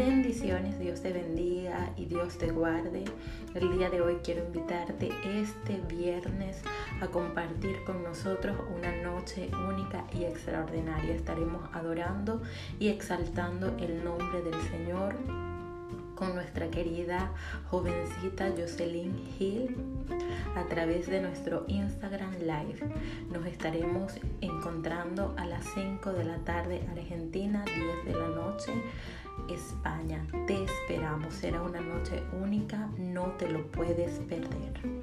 Bendiciones, Dios te bendiga y Dios te guarde. El día de hoy quiero invitarte este viernes a compartir con nosotros una noche única y extraordinaria. Estaremos adorando y exaltando el nombre del Señor con nuestra querida jovencita Jocelyn Hill a través de nuestro Instagram Live. Nos estaremos encontrando a las 5 de la tarde Argentina, 10 de la noche España. Te esperamos. Será una noche única, no te lo puedes perder.